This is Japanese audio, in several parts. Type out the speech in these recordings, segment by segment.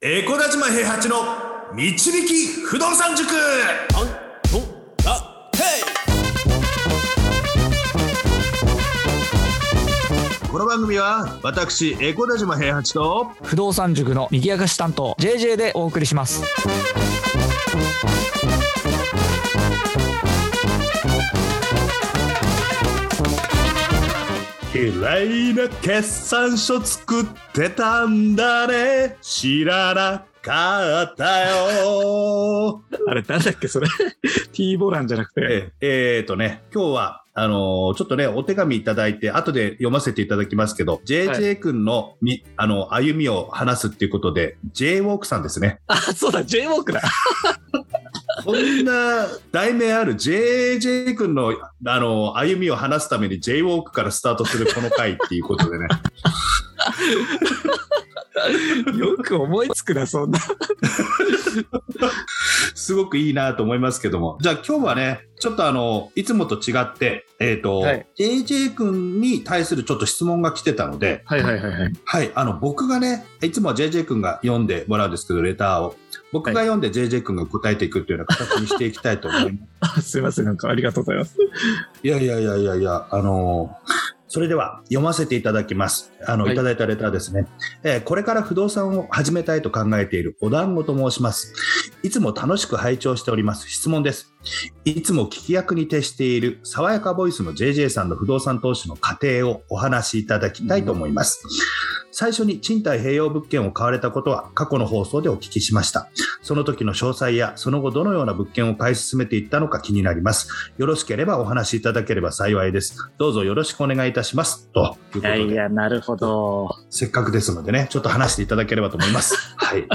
エコダ島平八の導き不動産塾。この番組は私エコダ島平八と不動産塾の右明かし担当 JJ でお送りします綺麗な決算書作ってたんだね。知らなかったよ。あれなんだっけそれ。T ボランじゃなくて。ええーとね今日はあのーちょっとね、お手紙いただいて、後で読ませていただきますけど、JJ 君のみ、あの、歩みを話すっていうことで、J ウォークさんですね。あそうだ J ウォークだこんな題名ある JJ 君の、あの、歩みを話すために J ウォークからスタートするこの回っていうことでね。よく思いつくなそんな すごくいいなと思いますけども。じゃあ今日はね、ちょっとあの、いつもと違って、えっ、と、はい JJ 君に対するちょっと質問が来てたので、はいはいはいはいはい、あの、僕がね、いつもは JJ 君が読んでもらうんですけど、レターを。僕が読んで JJ 君が答えていくっていうような形にしていきたいと思います。あすいません なんかありがとうございますいやいやいやいやいや、あのーそれでは読ませていただきます。あの、はいいただいたレターですね。えーこれから不動産を始めたいと考えているお団子と申します。いつも楽しく拝聴しております。質問です。いつも聞き役に徹している爽やかボイスの JJ さんの不動産投資の過程をお話しいただきたいと思います。最初に賃貸併用物件を買われたことは過去の放送でお聞きしました。その時の詳細やその後どのような物件を買い進めていったのか気になります。よろしければお話しいただければ幸いです。どうぞよろしくお願いいたします。ということいやで、いやなるほどせっかくですのでね、ちょっと話していただければと思います。はい。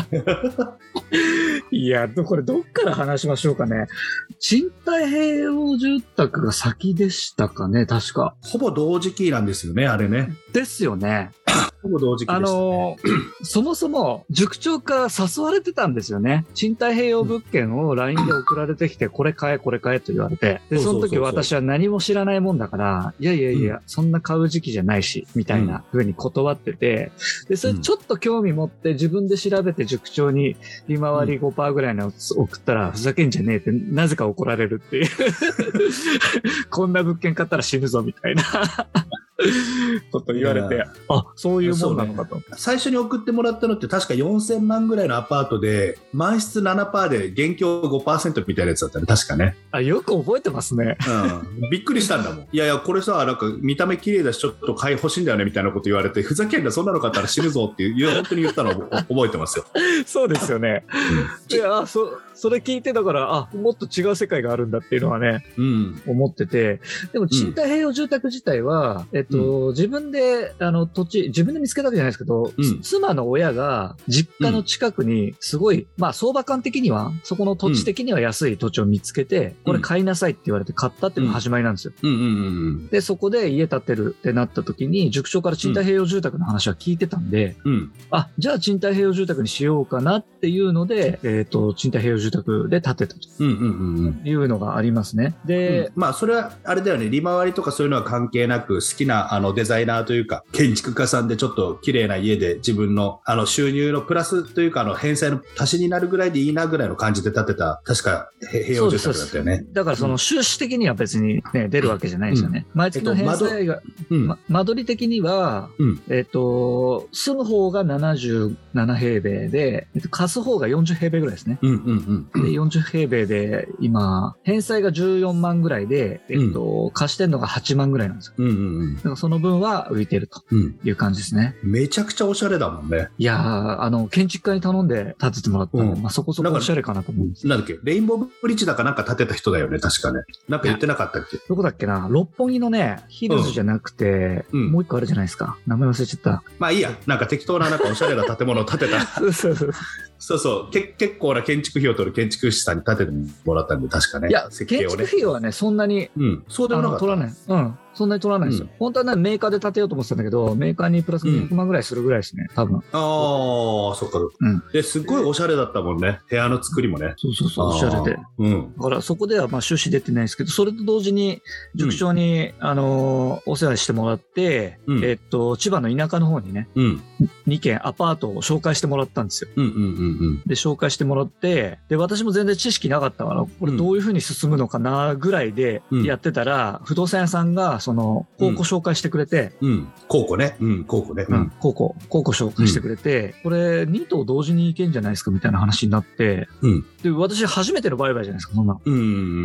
いやこれどっから話しましょうかね賃貸併用住宅が先でしたかね確かほぼ同時期なんですよね、あれね。ですよねほぼ同時期であした、ね。のーそもそも塾長から誘われてたんですよね。賃貸併用物件を LINE で送られてきて、これ買え、これ買えと言われて。で、その時私は何も知らないもんだから、いやいやいや、そんな買う時期じゃないし、みたいな風に断ってて、で、それちょっと興味持って自分で調べて塾長に利回り5%ぐらいの送ったら、ふざけんじゃねえって、なぜか怒られるっていう。こんな物件買ったら死ぬぞ、みたいなこと言われいてや、あ、そういうもんなのかと。最初に送ってもらったのって確か4000万ぐらいのアパートで、満室7%で現況5%みたいなやつだったね、確かね。あ、よく覚えてますね。うん。びっくりしたんだもん。いやいや、これさ、なんか見た目綺麗だし、ちょっと買い欲しいんだよねみたいなこと言われて、ふざけんな、そんなの買ったら死ぬぞっていう、本当に言ったのを 覚えてますよ。そうですよね。いや、あそ、それ聞いてだから、あ、もっと違う世界があるんだっていうのはね、うん。思ってて、でも賃貸併用住宅自体は、えっと、自分で、あの、土地、自分で見つけたわけじゃないですけど、うん妻の親が実家の近くに、すごい、まあ、相場感的には、そこの土地的には安い土地を見つけて、これ買いなさいって言われて買ったっていうのが始まりなんですよ。うんうんうんで、そこで家建てるってなった時に、塾長から賃貸併用住宅の話は聞いてたんで、うん。うん。あ、じゃあ賃貸併用住宅にしようかなっていうので、えっ、と、賃貸併用住宅で建てたとうんうんうんうん。いうのがありますね。で、まあそれはあれだよね利回りとかそういうのは関係なく好きなあのデザイナーというか建築家さんでちょっと綺麗な家で自分のあの収入のプラスというかあの返済の足しになるぐらいでいいなぐらいの感じで建てた確かへ平洋住宅だったよね。だからその収支的には別にね、出るわけじゃないですよね。毎月の返済が、うんま間取り的には、うんえっ、と、住む方が77平米で、えっと、貸す方が40平米ぐらいですね。うんうんうんで、40平米で、今、返済が14万ぐらいで、えっ、と、貸してんのが8万ぐらいなんですよ。うんうんうんだからその分は浮いてるとうんいう感じですね。めちゃくちゃおしゃれだもんね。いやー、あの、建築家に頼んで建ててもらったんで、うんまあそこそこおしゃれかなと思うんです。なんだっけ？レインボーブリッジだかなんか建てた人だよね確かね。なんか言ってなかったっけ？どこだっけな？六本木のね、ヒルズじゃなくて、うんもう一個あるじゃないですか。名前忘れちゃった。まあいいやなんか適当ななんかおしゃれな建物を建てた そうそうそう。そうそうけ結構な建築費を取る建築士さんに建ててもらったんで確かねいや、設計をね建築。費用はね、そんなに、うん、そうでもなかった。取らない。うん。そんなに取らないんですよ。うん本当はね、メーカーで建てようと思ってたんだけど、メーカーにプラス200万ぐらいするぐらいですね、多分。ああ、そっかそっか。うんですっごいおしゃれだったもんね。部屋の作りもね。そうそうそう、おしゃれで。あー。うん。だからそこではまあ収支出てないですけど、それと同時に塾長に、あのーお世話してもらって、うんえっと、千葉の田舎の方にね、うん。2軒アパートを紹介してもらったんですよ。うんうんうんで、紹介してもらって、で、私も全然知識なかったから、これどういうふうに進むのかなぐらいでうんやってたら、不動産屋さんが、その、高校紹介してくれて、うん。うん。高校ね。うん、高校ね。うん、高校、高校紹介してくれて、これ2棟同時に行けんじゃないですかみたいな話になって、うんで、私初めての売買じゃないですか、そんなの。うんう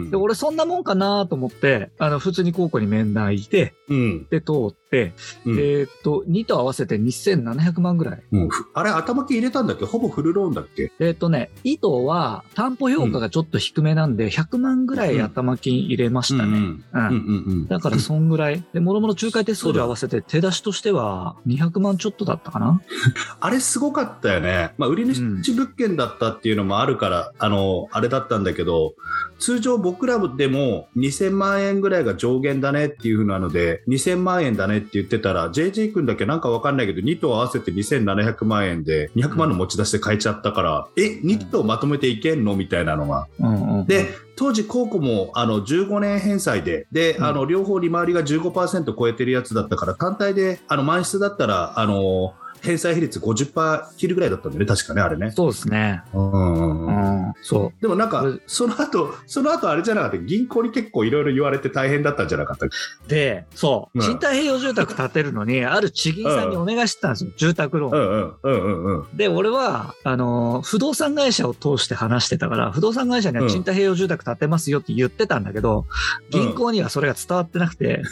んで、俺そんなもんかなと思って、あの、普通に高校に面談行って、うん。で、通って、うん。えーっと、2と合わせて2700万ぐらい。うんふあれ、頭金入れたんだっけ？ほぼフルローンだっけ？えーっとね、糸は担保評価がちょっと低めなんで、100万ぐらい頭金入れましたね。うんうんうんうんうん。だからそんぐらい。で、もろもろ仲介手数料合わせて手出しとしては200万ちょっとだったかな あれすごかったよね。まあ、売り主物件だったっていうのもあるから、あの、あれだったんだけど、通常僕らでも2000万円ぐらいが上限だねっていう風なので、2000万円だねって言ってたら、JJ 君だけなんかわかんないけど、2棟合わせて2700万円で、200万の持ち出しで買えちゃったから、え、2棟まとめていけんのみたいなのが。うんうん。で、当時、高校もあの15年返済で、で、うんあの両方利回りが15%超えてるやつだったから、単体であの満室だったら、あの返済比率50%切るぐらいだったんだよね、確かね、あれね。そうですね。うんうんううんん。そでもなんかその後、その後あれじゃなかった、銀行に結構いろいろ言われて大変だったんじゃなかったう。で、そう。うん賃貸併用住宅建てるのに、ある地銀さんにお願いしてたんですよ。住宅ローン。うんうんうんうんうん。で、俺は、あのー不動産会社を通して話してたから、不動産会社には賃貸併用住宅建てますよって言ってたんだけど、銀行にはそれが伝わってなくて、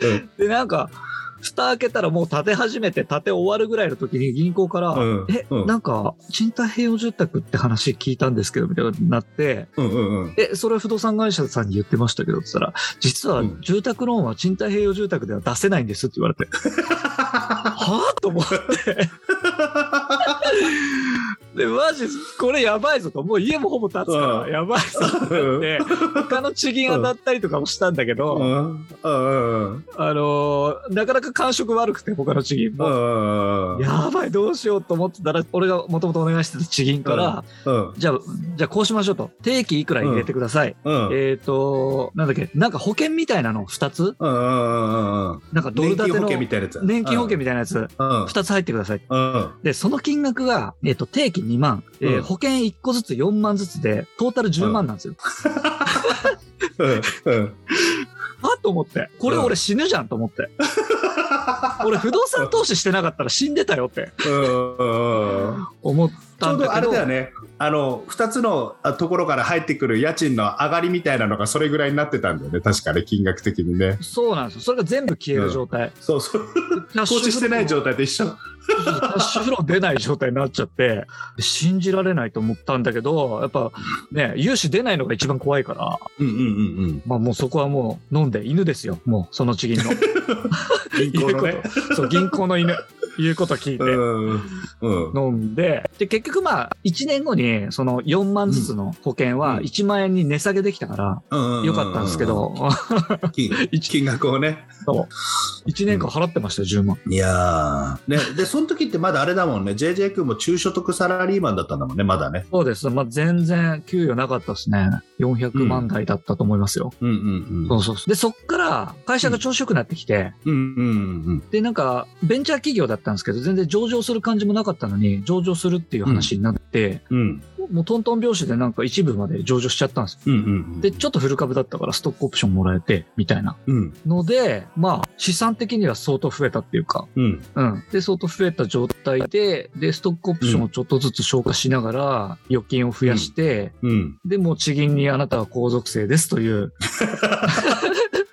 うん で、なんか、蓋開けたらもう建て始めて建て終わるぐらいの時に銀行から、うんえ、うんなんか、賃貸併用住宅って話聞いたんですけど、みたいになって、うんうんうん。え、それ不動産会社さんに言ってましたけど、って言ったら、実はうん住宅ローンは賃貸併用住宅では出せないんですって言われて、はぁと思って。で、マジ、これやばいぞと。もう家もほぼ建つから、うんやばいぞってなって、他の地銀当たったりとかもしたんだけうど、あのーなかなか感触悪くて、他の地銀うも。やばい、どうしようと思ってたら、俺がもともとお願いしてた地銀から、うん。じゃあ、じゃあこうしましょうと。定期いくら入れてください。うん。えっ、と、なんだっけ、なんか保険みたいなの？2つ？なんかドル建ての年金保険みたいなやつ年金保険みたいなやつ、うん。2つ入ってください。うん。で、その金額が、えっ、と、定期2万、え保険1個ずつ4万ずつで、トータル10万なんですよ。うん。うん。あと思って、これ俺死ぬじゃんと思って。俺不動産投資してなかったら死んでたよって。思っちょうどあ。れだよね、あの2つのあところから入ってくる家賃の上がりみたいなのがそれぐらいになってたんだよね、確かね、金額的にね。そうなんですよ。それが全部消える状態。そうそう、キャッシュ投資してない状態と一緒。そうそうキャッシュフロー出ない状態になっちゃって、信じられないと思ったんだけど、やっぱね、融資出ないのが一番怖いから、うんうんうんまあもうそこはもう飲んで犬ですよ。もうその地銀の。うん。銀行のそう、銀行の犬。言うこと聞いて。うんうん飲んで、で、結局まあ、1年後に、その4万ずつの保険はうん1万円に値下げできたから、うんよかったんですけど、金 金額をね。そう。1年間払ってましたよ、10万。いやー、ね、で、その時ってまだあれだもんね、JJ 君も中所得サラリーマンだったんだもんね、まだね。そうです。まあ、全然給与なかったですね。400万台だったと思いますよ。うんうんそうそうそう。で、そっから会社が調子よくなってきて、うん。うんうんうんで、なんか、ベンチャー企業だったんですけど、全然上場する感じもなかったのに、上場するっていう話になって、うん。もうトントン拍子でなんか一部まで上場しちゃったんですよ。うんうん。で、ちょっとフル株だったからストックオプションもらえて、みたいな。うんので、まあ、資産的には相当増えたっていうか、うん。うん。で、相当増えた状態で、で、ストックオプションをちょっとずつ消化しながら、預金を増やして、うん。で、もう地銀にあなたは皇族生ですという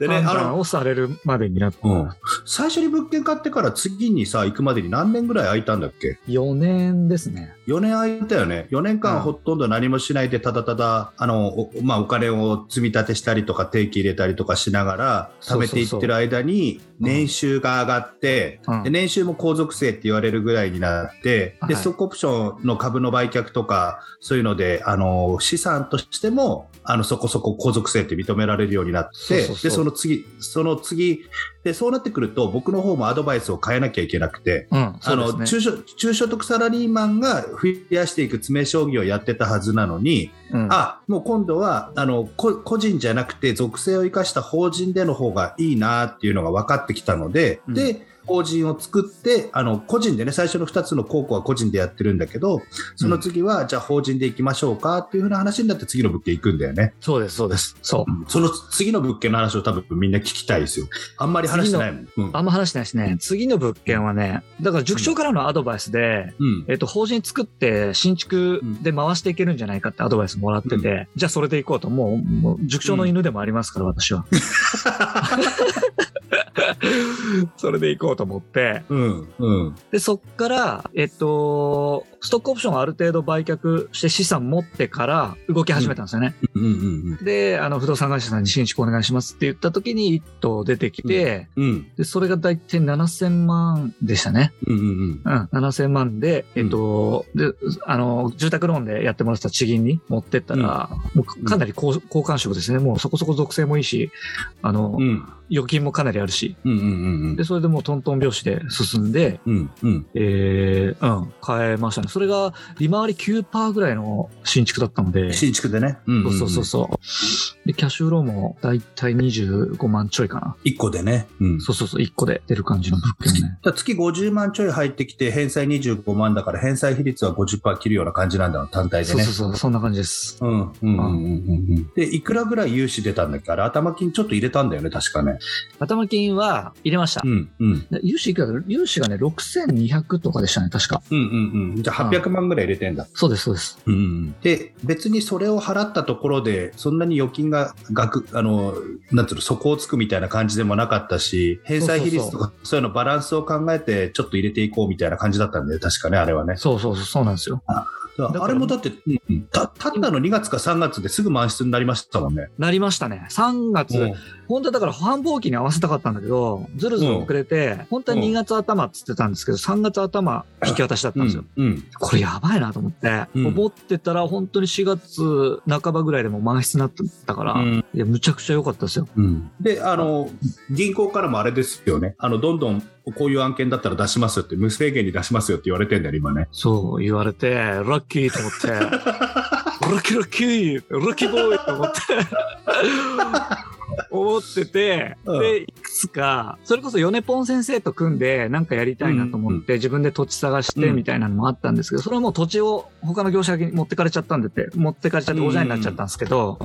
でね、判断をされるまでになって、うん、最初に物件買ってから次にさ、行くまでに何年ぐらい空いたんだっけ？4年ですね。4年空いたよね。4年間うん。ほとんど何もしないで、ただただ、あの、おまあ、お金を積み立てしたりとか、定期入れたりとかしながら、貯めていってる間に、うん年収が上がって、うん。で年収も皇族制って言われるぐらいになって、はい。で、ストックオプションの株の売却とか、そういうので、あの、資産としても、あの、そこそこ皇族制って認められるようになって、で、その次、その次、で、そうなってくると、僕の方もアドバイスを変えなきゃいけなくて、うん、あの。中所中所得サラリーマンが増やしていく詰め将棋をやってたはずなのに、うんあもう今度はあのこ個人じゃなくて属性を生かした法人での方がいいなっていうのが分かってきたので、うんで法人を作ってあの個人でね最初の2つの高校は個人でやってるんだけどその次は、じゃあ法人で行きましょうかっていうふうな話になって次の物件行くんだよね。そうです、そうです。そう。その次の物件の話を多分みんな聞きたいですよ。あんまり話してないもん。うんあんま話してないですね。次の物件はね、だから塾長からのアドバイスで、うんえっと、法人作って新築で回していけるんじゃないかってアドバイスもらってて、じゃあそれで行こうと、もう、もう塾長の犬でもありますから、私は。それで行こうと思って、うんうん。で、そっから、えっと、ストックオプションをある程度売却して資産持ってから動き始めたんですよね。うんうんで、あの、不動産会社さんに新築お願いしますって言った時に一棟出てきて、うん。うん。で、それが大体7000万でしたね。うんうんうん、7000万で、えっと、で、あの、住宅ローンでやってもらってた地銀に持ってったら、もうかなり高好感触ですね。もうそこそこ属性もいいし、あの、うん。預金もかなりあるし、うんうんうん。で、それでもうトントン拍子で進んで、うんうん。えー、うん、買えましたね。それが利回り9%ぐらいの新築だったので、新築でね。うんそうそうそうそう。で、キャッシュローンもだいたい25万ちょいかな。1個でね。うんそうそうそう、1個で出る感じの物件ね。月50万ちょい入ってきて、返済25万だから、返済比率は50%切るような感じなんだろう、単体でねそうそう。そう、そんな感じです。うんうんうんうんうんで、いくらぐらい融資出たんだっけ？あれ、頭金ちょっと入れたんだよね、確かね。頭金は入れましたう。んうん。で融資いくら融資がね、6200とかでしたね、確か。うんうんうん。じゃあ800万ぐらい入れてんだ。そうです、そうです。うんうん、で、別にそれを払ったところで、そんなに預金が額、あの、なんつうの、底をつくみたいな感じでもなかったし、返済比率とか、そういうのバランスを考えて、ちょっと入れていこうみたいな感じだったんだよ、確かね、あれはね。そうそうそう、そうなんですよ。あれもだって、うんうんた、たったの2月か3月ですぐ満室になりましたもんね。なりましたね。3月、うん本当はだから繁忙期に合わせたかったんだけど、ずるずる遅れて、本当は2月頭って言ってたんですけど、3月頭引き渡しだったんですよ。うん。これやばいなと思って、うん思ってたら本当に4月半ばぐらいでも満室になってたから、うんいや、むちゃくちゃ良かったですよ。うんで、あの、銀行からもあれですよね。あの、どんどんこういう案件だったら出しますよって、無制限に出しますよって言われてんだよ、今ね。そう言われて、ラッキーと思って、ラッキーラッキーラッキーボーイと思って、思ってて、うん。で、いくつか、それこそ米ポン先生と組んでなんかやりたいなと思って、自分で土地探してみたいなのもあったんですけど、それはもう土地を他の業者に持ってかれちゃったんでって、持ってかれちゃっておじゃになっちゃったんですけど、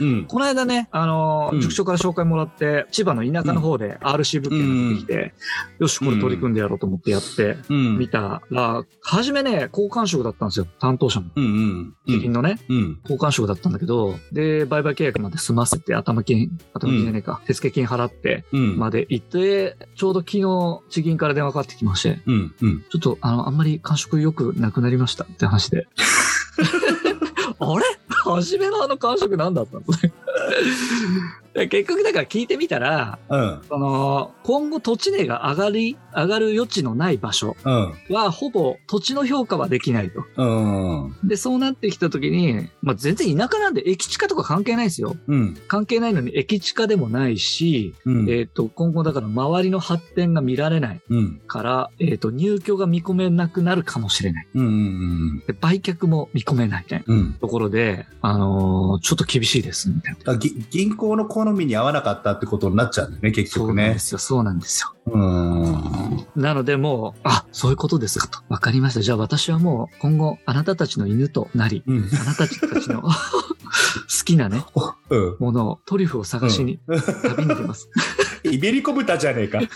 うん。この間ね、あの塾長から紹介もらって、千葉の田舎の方で RC 物件が出てきて、よし、これ取り組んでやろうと思ってやって、うん。見たら、初めね、好感触だったんですよ、担当者も。うんうん。地銀のね、うん。好感触だったんだけど、で、売買契約まで済ませて、頭金、頭金じゃねえか、手付金払って、うん。まで行って、ちょうど昨日、地銀から電話かかってきまして、うん。うん。ちょっと、あの、あんまり感触良くなくなりましたって話で。あれ？初めのあの感触何だったの？で結局だから聞いてみたら、うん。その、今後土地値が上がり、上がる余地のない場所うん。は、ほぼ土地の評価はできないと。うん。で、そうなってきたときに、まあ、全然田舎なんで駅地下とか関係ないですよ。うん。関係ないのに駅地下でもないし、うん。えっ、と、今後だから周りの発展が見られないうん。から、えっ、と、入居が見込めなくなるかもしれない。うん。うん。で、売却も見込めないみたいなうん。ところで、あのーちょっと厳しいです、みたいな。銀行の好みに合わなかったってことになっちゃうんだよね、結局ねそうなんで。すよ、そうなんですよ。うん。なのでもう、あ、そういうことですかと。わかりました。じゃあ私はもう今後あなたたちの犬となり、うん。あなたたちの 好きなね、うん。ものを、トリュフを探しに旅に出ます。イベリコ豚じゃねえか。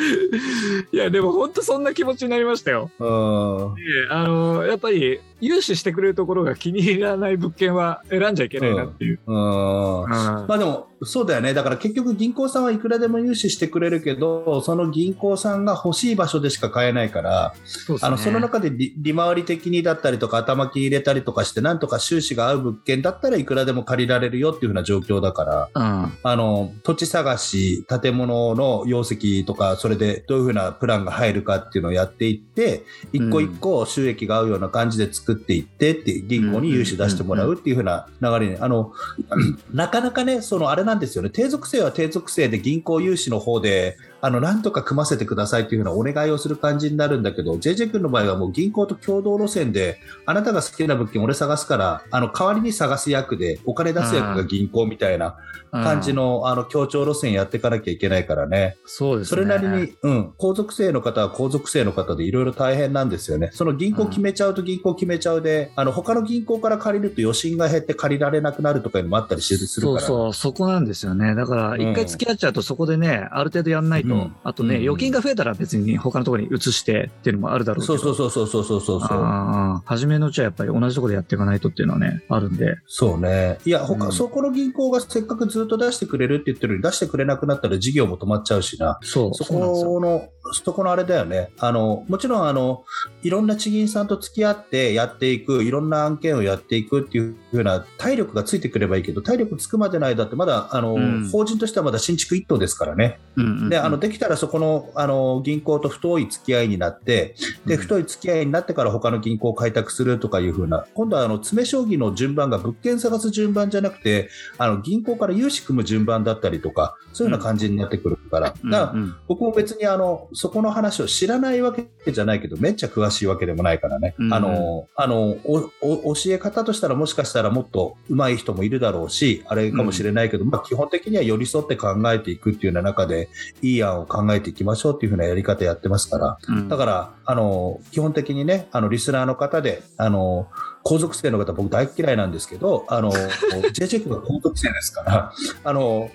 いや、でも本当そんな気持ちになりましたよ。うん。であの、やっぱり、融資してくれるところが気に入らない物件は選んじゃいけないなっていう。うんうんまあでも、そうだよね。だから結局銀行さんはいくらでも融資してくれるけど、その銀行さんが欲しい場所でしか買えないから、そねあの、その中で利利回り的にだったりとか、頭金入れたりとかして、なんとか収支が合う物件だったらいくらでも借りられるよっていうふうな状況だから、うん。あの、土地探し、建物の容積とか、それれでどういうふうなプランが入るかっていうのをやっていって、一個一個収益が合うような感じで作っていってって、銀行に融資出してもらうっていうふうな流れに、あの、なかなかね、そのあれなんですよね、低属性は低属性で銀行融資の方で、あの、なんとか組ませてくださいっていうふうなお願いをする感じになるんだけど、JJ 君の場合はもう銀行と共同路線で、あなたが好きな物件俺探すから、あの、代わりに探す役で、お金出す役が銀行みたいな感じの、あの、協調路線やっていかなきゃいけないからね。そうですね。それなりに、うん、皇族生の方は皇族生の方でいろいろ大変なんですよね。その銀行決めちゃうと銀行決めちゃうで、あの、他の銀行から借りると余震が減って借りられなくなるとかいうのもあったりするするから。そうそう、そこなんですよね。だから、一回付き合っちゃうと、そこでね、ある程度やんないと、うんあとね、うん預金が増えたら別に他のところに移してっていうのもあるだろうけど。そうそうそうそうそうそうそう。初めのうちはやっぱり同じところでやっていかないとっていうのはね、あるんで。そうね。いや、他、うんそこの銀行がせっかくずっと出してくれるって言ってるのに出してくれなくなったら事業も止まっちゃうしな。そう、そ。この、そこのあれだよね。あの、もちろんあの、いろんな地銀さんと付き合ってやっていく、いろんな案件をやっていくっていうふうな体力がついてくればいいけど、体力つくまでの間ってまだ、あの、うん法人としてはまだ新築一棟ですからね。うんうんうんで、あの、できたらそこの、あの、銀行と太い付き合いになって、で、うん太い付き合いになってから他の銀行を開拓するとかいうふうな、今度はあの、詰将棋の順番が物件探す順番じゃなくて、あの、銀行から融資組む順番だったりとか、そういうような感じになってくるから。だから僕も別にあの、そこの話を知らないわけじゃないけど、めっちゃ詳しいわけでもないからね。うん。あの、あの、教え方としたらもしかしたらもっと上手い人もいるだろうし、あれかもしれないけど、まあ基本的には寄り添って考えていくっていうような中で、いい案を考えていきましょうっていうふうなやり方やってますから、うん。だから、あの、基本的にね、あの、リスナーの方で、あの、皇族生の方僕大嫌いなんですけど、あの、JJ 君が皇族生ですから、あの、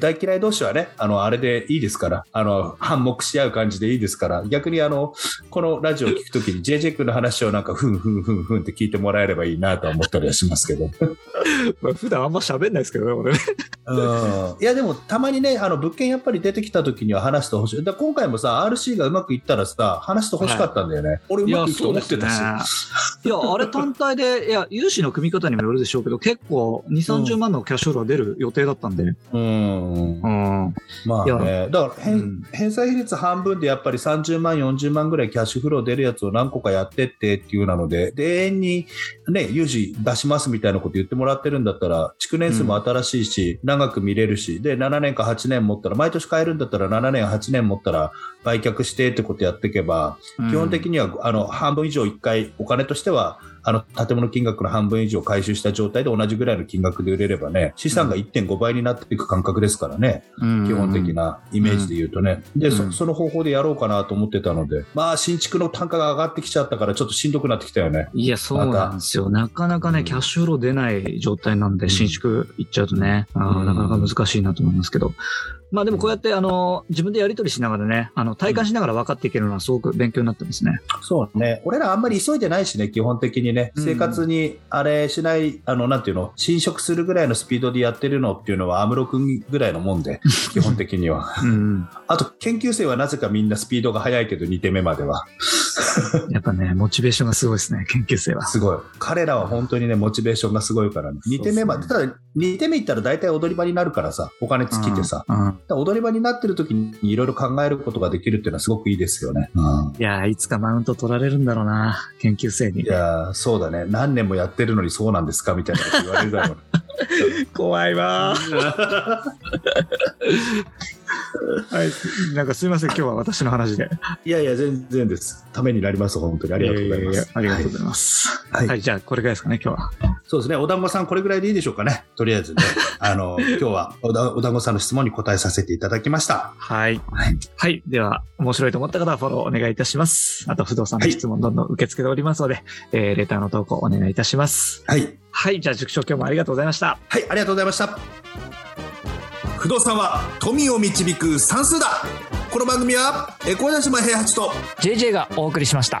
大嫌い同士はね、あの、あれでいいですから、あの、反目し合う感じでいいですから、逆にあの、このラジオを聞くときに JJ 君の話をなんか、ふんふんふんふんって聞いてもらえればいいなとは思ったりはしますけど。まあ普段あんま喋んないですけどね、俺。ね。うん。いやでもたまにねあの物件やっぱり出てきた時には話してほしい。だ今回もさ RC がうまくいったらさ話してほしかったんだよね、俺うまくいくと思ってたし、いや、あれ単体で、いや、融資の組み方にもよるでしょうけど、結構2、30万のキャッシュフローが出る予定だったんで。うん。うん。まあいねだから返,、うん。返済比率半分でやっぱり30万40万ぐらいキャッシュフロー出るやつを何個かやってってっていうなのでで永遠にね融資出しますみたいなこと言ってもらってるんだったら築年数も新しいし、長く見れるしで7年か8年持ったら毎年買えるんだったら7年8年持ったら売却してってことやっていけば基本的にはあの半分以上1回お金としてはあの建物金額の半分以上回収した状態で同じぐらいの金額で売れればね資産が1.5倍になっていく感覚ですからね、に基本的。なイメージで言うとね、でうん。そその方法でやろうかなと思ってたのでまあ新築の単価が上がってきちゃったからちょっとしんどくなってきたよね。いや、そうなんですよ。なかなかね、うん。キャッシュフロー出ない状態なんで、ん。新築行っちゃうとね、あなかなか難しいなと思いますけど。まあでもこうやって、あの、自分でやり取りしながらね、あの、体感しながら分かっていけるのはすごく勉強になってますね。そうね。俺らあんまり急いでないしね基本的にね。うん。生活にあれしない、あのなんていうの？侵食するぐらいのスピードでやってるのっていうのは安室君ぐらいのもんで 基本的には。うん。あと研究生はなぜかみんなスピードが速いけど2手目までは やっぱね、モチベーションがすごいですね、研究生は。すごい。彼らは本当にね、モチベーションがすごいからね。2手目まで、ただ2手目行ったら大体踊り場になるからさ、お金尽きてさ。踊り場になってる時にいろいろ考えることができるっていうのはすごくいいですよね。いやー、いつかマウント取られるんだろうな、研究生にい。やーそうだね。何年もやってるのにそうなんですかみたいなこと言われるだろうね。怖いわ はい。なんかすいません、今日は私の話で。いやいや、全然です。ためになります、本当に。ありがとうございます。やややありがとうございます。はいはい、じゃあこれぐらいですかね、今日は。そうですね。お団子さん、これぐらいでいいでしょうかね。とりあえずね。あの、今日はおだお団子さんの質問に答えさせていただきました。はい。はい。はい。では、面白いと思った方はフォローお願いいたします。あと、不動産の質問どんどん受け付けておりますので、えーレターの投稿お願いいたします。はい。はい。じゃあ、塾長今日もありがとうございました。はい、ありがとうございました。不動産は富を導く算数だこの番組は、え小田島平八と JJ がお送りしました。